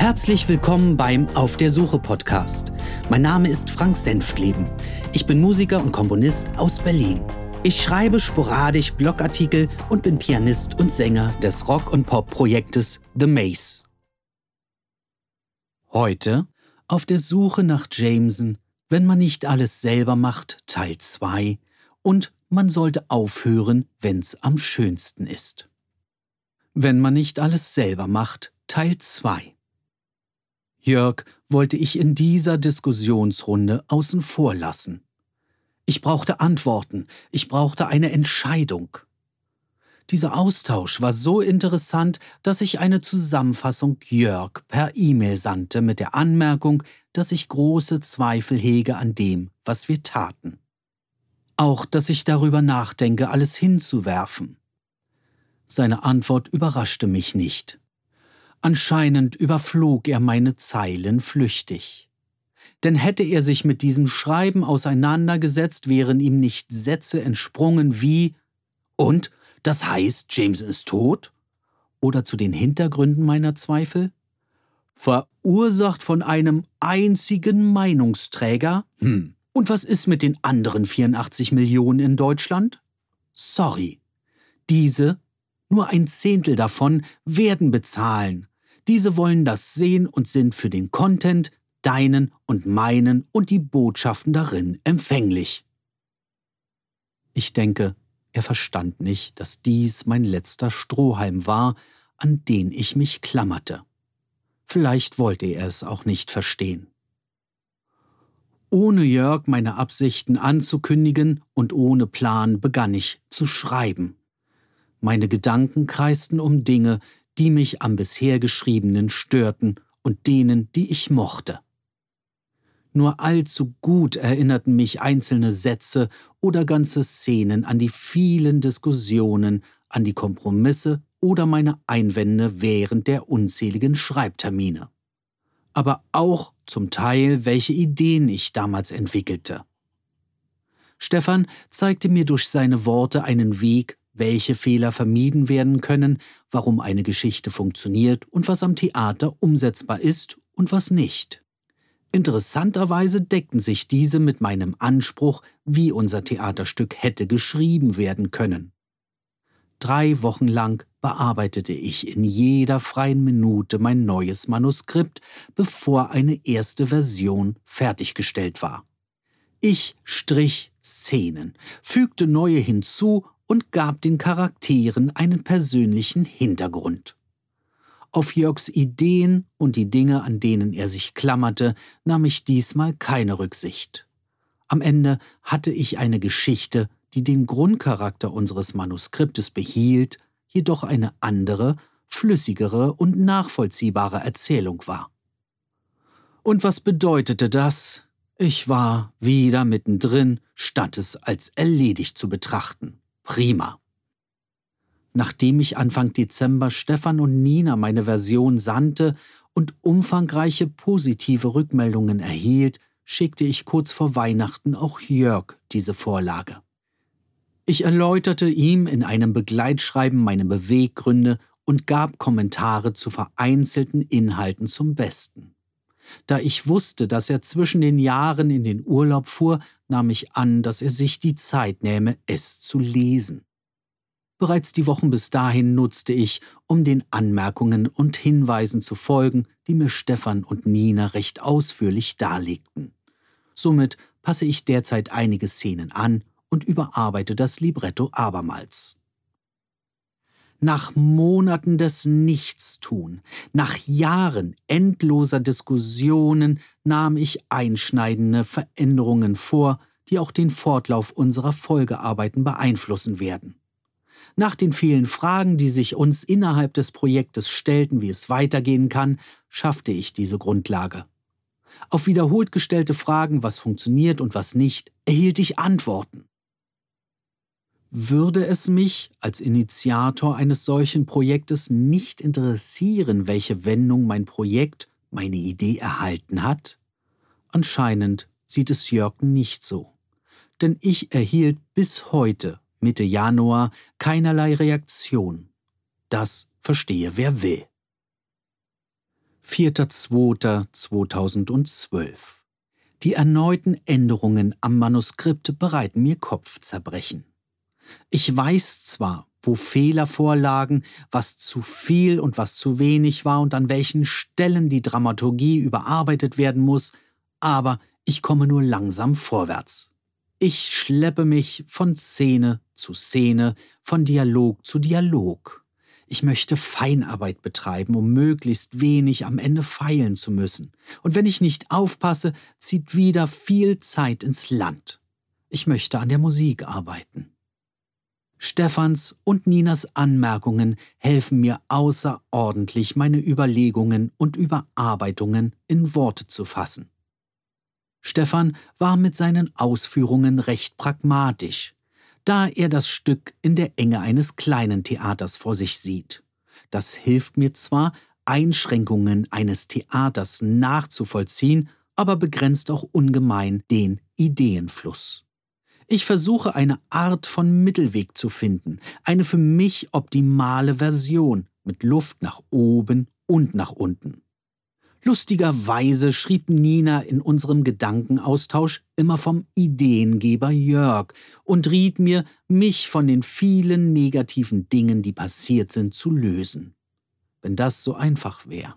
Herzlich willkommen beim Auf der Suche Podcast. Mein Name ist Frank Senftleben. Ich bin Musiker und Komponist aus Berlin. Ich schreibe sporadisch Blogartikel und bin Pianist und Sänger des Rock- und Pop-Projektes The Maze. Heute auf der Suche nach Jameson, wenn man nicht alles selber macht, Teil 2 und man sollte aufhören, wenn's am schönsten ist. Wenn man nicht alles selber macht, Teil 2. Jörg wollte ich in dieser Diskussionsrunde außen vor lassen. Ich brauchte Antworten, ich brauchte eine Entscheidung. Dieser Austausch war so interessant, dass ich eine Zusammenfassung Jörg per E-Mail sandte mit der Anmerkung, dass ich große Zweifel hege an dem, was wir taten. Auch, dass ich darüber nachdenke, alles hinzuwerfen. Seine Antwort überraschte mich nicht. Anscheinend überflog er meine Zeilen flüchtig. Denn hätte er sich mit diesem Schreiben auseinandergesetzt, wären ihm nicht Sätze entsprungen wie Und, das heißt, James ist tot? Oder zu den Hintergründen meiner Zweifel? Verursacht von einem einzigen Meinungsträger? Hm. Und was ist mit den anderen 84 Millionen in Deutschland? Sorry. Diese nur ein Zehntel davon werden bezahlen. Diese wollen das sehen und sind für den Content, deinen und meinen und die Botschaften darin empfänglich. Ich denke, er verstand nicht, dass dies mein letzter Strohhalm war, an den ich mich klammerte. Vielleicht wollte er es auch nicht verstehen. Ohne Jörg meine Absichten anzukündigen und ohne Plan begann ich zu schreiben. Meine Gedanken kreisten um Dinge, die mich am bisher Geschriebenen störten und denen, die ich mochte. Nur allzu gut erinnerten mich einzelne Sätze oder ganze Szenen an die vielen Diskussionen, an die Kompromisse oder meine Einwände während der unzähligen Schreibtermine. Aber auch zum Teil, welche Ideen ich damals entwickelte. Stefan zeigte mir durch seine Worte einen Weg, welche Fehler vermieden werden können, warum eine Geschichte funktioniert und was am Theater umsetzbar ist und was nicht. Interessanterweise deckten sich diese mit meinem Anspruch, wie unser Theaterstück hätte geschrieben werden können. Drei Wochen lang bearbeitete ich in jeder freien Minute mein neues Manuskript, bevor eine erste Version fertiggestellt war. Ich strich Szenen, fügte neue hinzu und gab den Charakteren einen persönlichen Hintergrund. Auf Jörgs Ideen und die Dinge, an denen er sich klammerte, nahm ich diesmal keine Rücksicht. Am Ende hatte ich eine Geschichte, die den Grundcharakter unseres Manuskriptes behielt, jedoch eine andere, flüssigere und nachvollziehbare Erzählung war. Und was bedeutete das? Ich war wieder mittendrin, statt es als erledigt zu betrachten. Prima. Nachdem ich Anfang Dezember Stefan und Nina meine Version sandte und umfangreiche positive Rückmeldungen erhielt, schickte ich kurz vor Weihnachten auch Jörg diese Vorlage. Ich erläuterte ihm in einem Begleitschreiben meine Beweggründe und gab Kommentare zu vereinzelten Inhalten zum Besten. Da ich wusste, dass er zwischen den Jahren in den Urlaub fuhr, nahm ich an, dass er sich die Zeit nähme, es zu lesen. Bereits die Wochen bis dahin nutzte ich, um den Anmerkungen und Hinweisen zu folgen, die mir Stefan und Nina recht ausführlich darlegten. Somit passe ich derzeit einige Szenen an und überarbeite das Libretto abermals. Nach Monaten des Nichtstun, nach Jahren endloser Diskussionen nahm ich einschneidende Veränderungen vor, die auch den Fortlauf unserer Folgearbeiten beeinflussen werden. Nach den vielen Fragen, die sich uns innerhalb des Projektes stellten, wie es weitergehen kann, schaffte ich diese Grundlage. Auf wiederholt gestellte Fragen, was funktioniert und was nicht, erhielt ich Antworten. Würde es mich als Initiator eines solchen Projektes nicht interessieren, welche Wendung mein Projekt, meine Idee erhalten hat? Anscheinend sieht es Jörg nicht so. Denn ich erhielt bis heute, Mitte Januar, keinerlei Reaktion. Das verstehe wer will. 4.2.2012 Die erneuten Änderungen am Manuskript bereiten mir Kopfzerbrechen. Ich weiß zwar, wo Fehler vorlagen, was zu viel und was zu wenig war und an welchen Stellen die Dramaturgie überarbeitet werden muss, aber ich komme nur langsam vorwärts. Ich schleppe mich von Szene zu Szene, von Dialog zu Dialog. Ich möchte Feinarbeit betreiben, um möglichst wenig am Ende feilen zu müssen. Und wenn ich nicht aufpasse, zieht wieder viel Zeit ins Land. Ich möchte an der Musik arbeiten. Stephans und Ninas Anmerkungen helfen mir außerordentlich, meine Überlegungen und Überarbeitungen in Worte zu fassen. Stefan war mit seinen Ausführungen recht pragmatisch, da er das Stück in der Enge eines kleinen Theaters vor sich sieht. Das hilft mir zwar, Einschränkungen eines Theaters nachzuvollziehen, aber begrenzt auch ungemein den Ideenfluss. Ich versuche eine Art von Mittelweg zu finden, eine für mich optimale Version mit Luft nach oben und nach unten. Lustigerweise schrieb Nina in unserem Gedankenaustausch immer vom Ideengeber Jörg und riet mir, mich von den vielen negativen Dingen, die passiert sind, zu lösen. Wenn das so einfach wäre.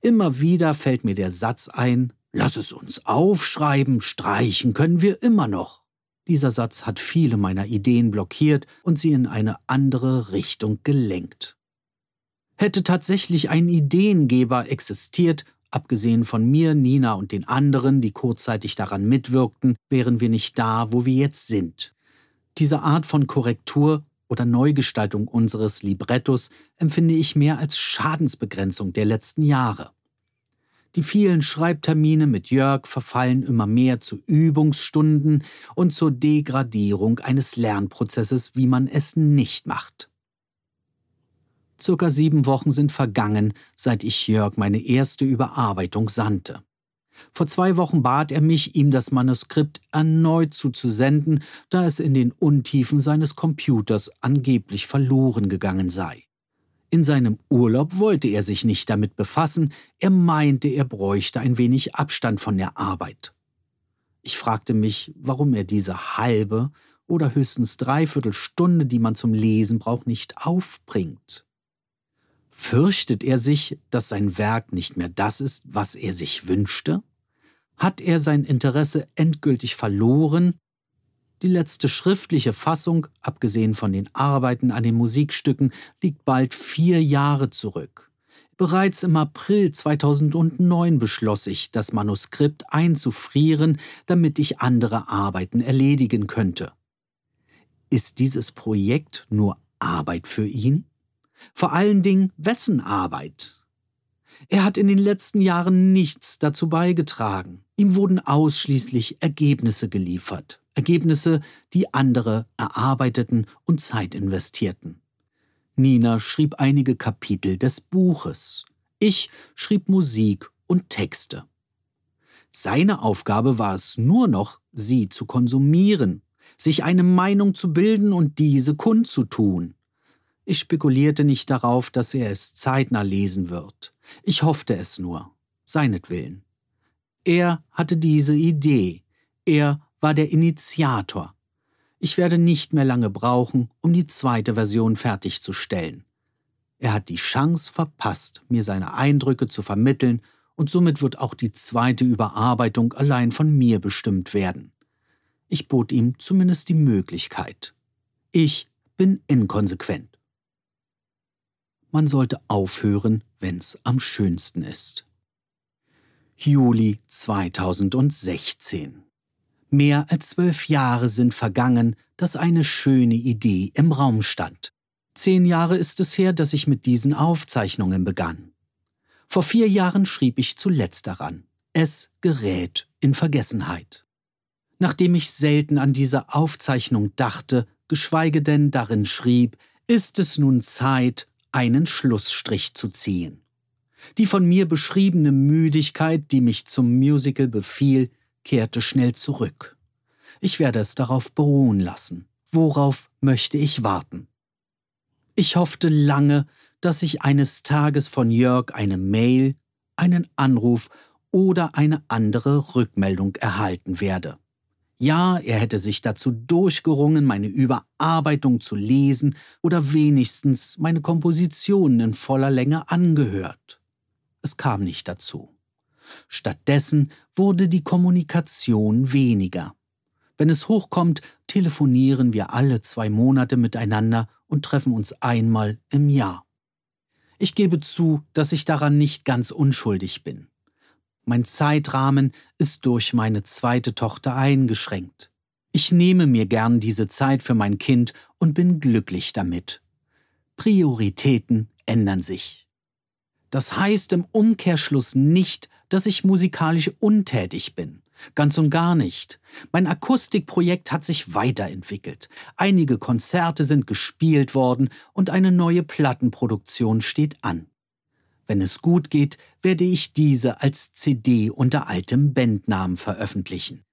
Immer wieder fällt mir der Satz ein, lass es uns aufschreiben, streichen können wir immer noch. Dieser Satz hat viele meiner Ideen blockiert und sie in eine andere Richtung gelenkt. Hätte tatsächlich ein Ideengeber existiert, abgesehen von mir, Nina und den anderen, die kurzzeitig daran mitwirkten, wären wir nicht da, wo wir jetzt sind. Diese Art von Korrektur oder Neugestaltung unseres Librettos empfinde ich mehr als Schadensbegrenzung der letzten Jahre. Die vielen Schreibtermine mit Jörg verfallen immer mehr zu Übungsstunden und zur Degradierung eines Lernprozesses, wie man es nicht macht. Circa sieben Wochen sind vergangen, seit ich Jörg meine erste Überarbeitung sandte. Vor zwei Wochen bat er mich, ihm das Manuskript erneut zuzusenden, da es in den Untiefen seines Computers angeblich verloren gegangen sei. In seinem Urlaub wollte er sich nicht damit befassen, er meinte, er bräuchte ein wenig Abstand von der Arbeit. Ich fragte mich, warum er diese halbe oder höchstens dreiviertel Stunde, die man zum Lesen braucht, nicht aufbringt. Fürchtet er sich, dass sein Werk nicht mehr das ist, was er sich wünschte? Hat er sein Interesse endgültig verloren die letzte schriftliche Fassung, abgesehen von den Arbeiten an den Musikstücken, liegt bald vier Jahre zurück. Bereits im April 2009 beschloss ich, das Manuskript einzufrieren, damit ich andere Arbeiten erledigen könnte. Ist dieses Projekt nur Arbeit für ihn? Vor allen Dingen wessen Arbeit? Er hat in den letzten Jahren nichts dazu beigetragen. Ihm wurden ausschließlich Ergebnisse geliefert. Ergebnisse, die andere erarbeiteten und Zeit investierten. Nina schrieb einige Kapitel des Buches. Ich schrieb Musik und Texte. Seine Aufgabe war es nur noch, sie zu konsumieren, sich eine Meinung zu bilden und diese kundzutun. Ich spekulierte nicht darauf, dass er es zeitnah lesen wird. Ich hoffte es nur, seinetwillen. Er hatte diese Idee. Er war der Initiator. Ich werde nicht mehr lange brauchen, um die zweite Version fertigzustellen. Er hat die Chance verpasst, mir seine Eindrücke zu vermitteln, und somit wird auch die zweite Überarbeitung allein von mir bestimmt werden. Ich bot ihm zumindest die Möglichkeit. Ich bin inkonsequent. Man sollte aufhören, wenn's am schönsten ist. Juli 2016 Mehr als zwölf Jahre sind vergangen, dass eine schöne Idee im Raum stand. Zehn Jahre ist es her, dass ich mit diesen Aufzeichnungen begann. Vor vier Jahren schrieb ich zuletzt daran. Es gerät in Vergessenheit. Nachdem ich selten an diese Aufzeichnung dachte, geschweige denn darin schrieb, ist es nun Zeit, einen Schlussstrich zu ziehen. Die von mir beschriebene Müdigkeit, die mich zum Musical befiel, kehrte schnell zurück. Ich werde es darauf beruhen lassen. Worauf möchte ich warten? Ich hoffte lange, dass ich eines Tages von Jörg eine Mail, einen Anruf oder eine andere Rückmeldung erhalten werde. Ja, er hätte sich dazu durchgerungen, meine Überarbeitung zu lesen oder wenigstens meine Kompositionen in voller Länge angehört. Es kam nicht dazu. Stattdessen wurde die Kommunikation weniger. Wenn es hochkommt, telefonieren wir alle zwei Monate miteinander und treffen uns einmal im Jahr. Ich gebe zu, dass ich daran nicht ganz unschuldig bin. Mein Zeitrahmen ist durch meine zweite Tochter eingeschränkt. Ich nehme mir gern diese Zeit für mein Kind und bin glücklich damit. Prioritäten ändern sich. Das heißt im Umkehrschluss nicht, dass ich musikalisch untätig bin. Ganz und gar nicht. Mein Akustikprojekt hat sich weiterentwickelt. Einige Konzerte sind gespielt worden und eine neue Plattenproduktion steht an. Wenn es gut geht, werde ich diese als CD unter altem Bandnamen veröffentlichen.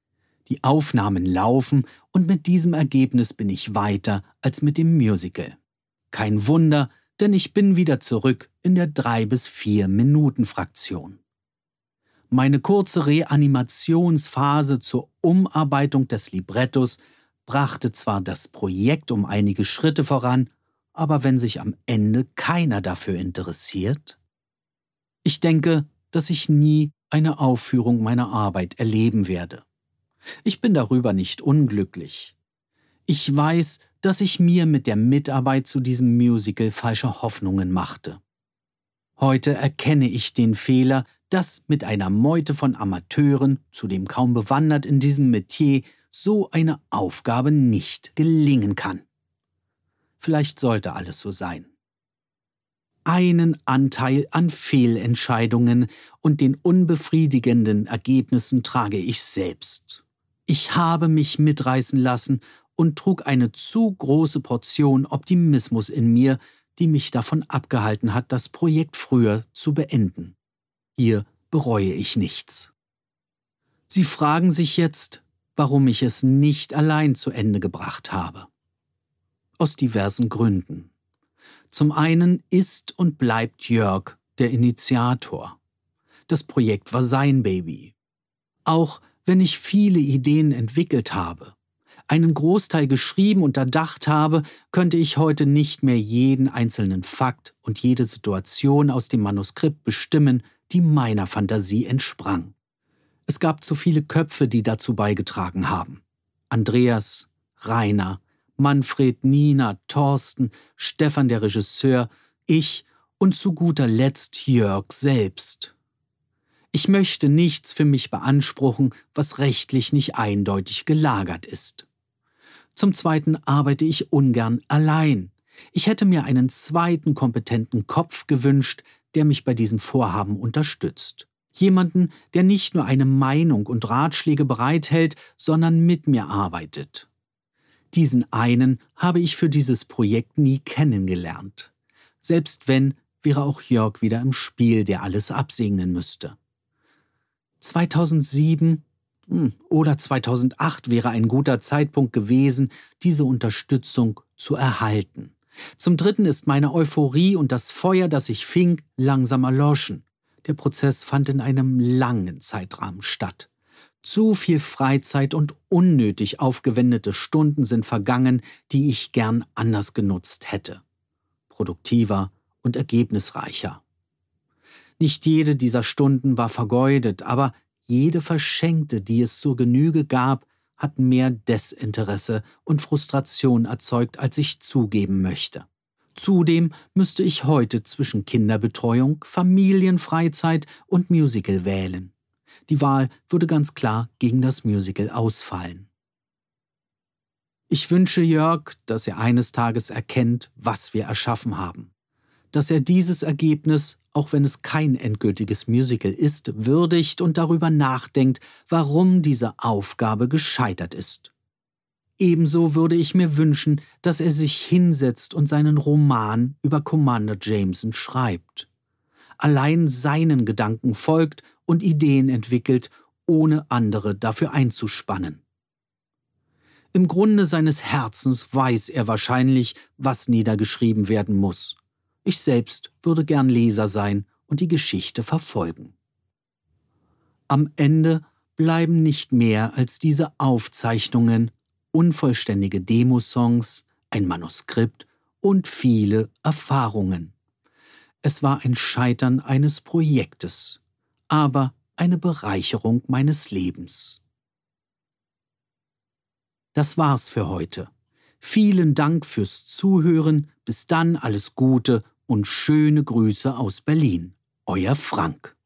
Die Aufnahmen laufen und mit diesem Ergebnis bin ich weiter als mit dem Musical. Kein Wunder, denn ich bin wieder zurück in der 3 bis 4 Minuten Fraktion. Meine kurze Reanimationsphase zur Umarbeitung des Librettos brachte zwar das Projekt um einige Schritte voran, aber wenn sich am Ende keiner dafür interessiert, ich denke, dass ich nie eine Aufführung meiner Arbeit erleben werde. Ich bin darüber nicht unglücklich. Ich weiß, dass ich mir mit der Mitarbeit zu diesem Musical falsche Hoffnungen machte. Heute erkenne ich den Fehler, dass mit einer Meute von Amateuren, zudem kaum bewandert in diesem Metier, so eine Aufgabe nicht gelingen kann. Vielleicht sollte alles so sein einen Anteil an Fehlentscheidungen und den unbefriedigenden Ergebnissen trage ich selbst. Ich habe mich mitreißen lassen und trug eine zu große Portion Optimismus in mir, die mich davon abgehalten hat, das Projekt früher zu beenden. Hier bereue ich nichts. Sie fragen sich jetzt, warum ich es nicht allein zu Ende gebracht habe. Aus diversen Gründen. Zum einen ist und bleibt Jörg der Initiator. Das Projekt war sein Baby. Auch wenn ich viele Ideen entwickelt habe, einen Großteil geschrieben und erdacht habe, könnte ich heute nicht mehr jeden einzelnen Fakt und jede Situation aus dem Manuskript bestimmen, die meiner Fantasie entsprang. Es gab zu viele Köpfe, die dazu beigetragen haben. Andreas, Rainer, Manfred, Nina, Thorsten, Stefan der Regisseur, ich und zu guter Letzt Jörg selbst. Ich möchte nichts für mich beanspruchen, was rechtlich nicht eindeutig gelagert ist. Zum Zweiten arbeite ich ungern allein. Ich hätte mir einen zweiten kompetenten Kopf gewünscht, der mich bei diesem Vorhaben unterstützt. Jemanden, der nicht nur eine Meinung und Ratschläge bereithält, sondern mit mir arbeitet. Diesen einen habe ich für dieses Projekt nie kennengelernt. Selbst wenn, wäre auch Jörg wieder im Spiel, der alles absegnen müsste. 2007 hm, oder 2008 wäre ein guter Zeitpunkt gewesen, diese Unterstützung zu erhalten. Zum Dritten ist meine Euphorie und das Feuer, das ich fing, langsam erloschen. Der Prozess fand in einem langen Zeitrahmen statt. Zu viel Freizeit und unnötig aufgewendete Stunden sind vergangen, die ich gern anders genutzt hätte. Produktiver und ergebnisreicher. Nicht jede dieser Stunden war vergeudet, aber jede verschenkte, die es zur Genüge gab, hat mehr Desinteresse und Frustration erzeugt, als ich zugeben möchte. Zudem müsste ich heute zwischen Kinderbetreuung, Familienfreizeit und Musical wählen. Die Wahl würde ganz klar gegen das Musical ausfallen. Ich wünsche Jörg, dass er eines Tages erkennt, was wir erschaffen haben. Dass er dieses Ergebnis, auch wenn es kein endgültiges Musical ist, würdigt und darüber nachdenkt, warum diese Aufgabe gescheitert ist. Ebenso würde ich mir wünschen, dass er sich hinsetzt und seinen Roman über Commander Jameson schreibt. Allein seinen Gedanken folgt und Ideen entwickelt, ohne andere dafür einzuspannen. Im Grunde seines Herzens weiß er wahrscheinlich, was niedergeschrieben werden muss. Ich selbst würde gern Leser sein und die Geschichte verfolgen. Am Ende bleiben nicht mehr als diese Aufzeichnungen, unvollständige Demosongs, ein Manuskript und viele Erfahrungen. Es war ein Scheitern eines Projektes, aber eine Bereicherung meines Lebens. Das war's für heute. Vielen Dank fürs Zuhören. Bis dann alles Gute und schöne Grüße aus Berlin. Euer Frank.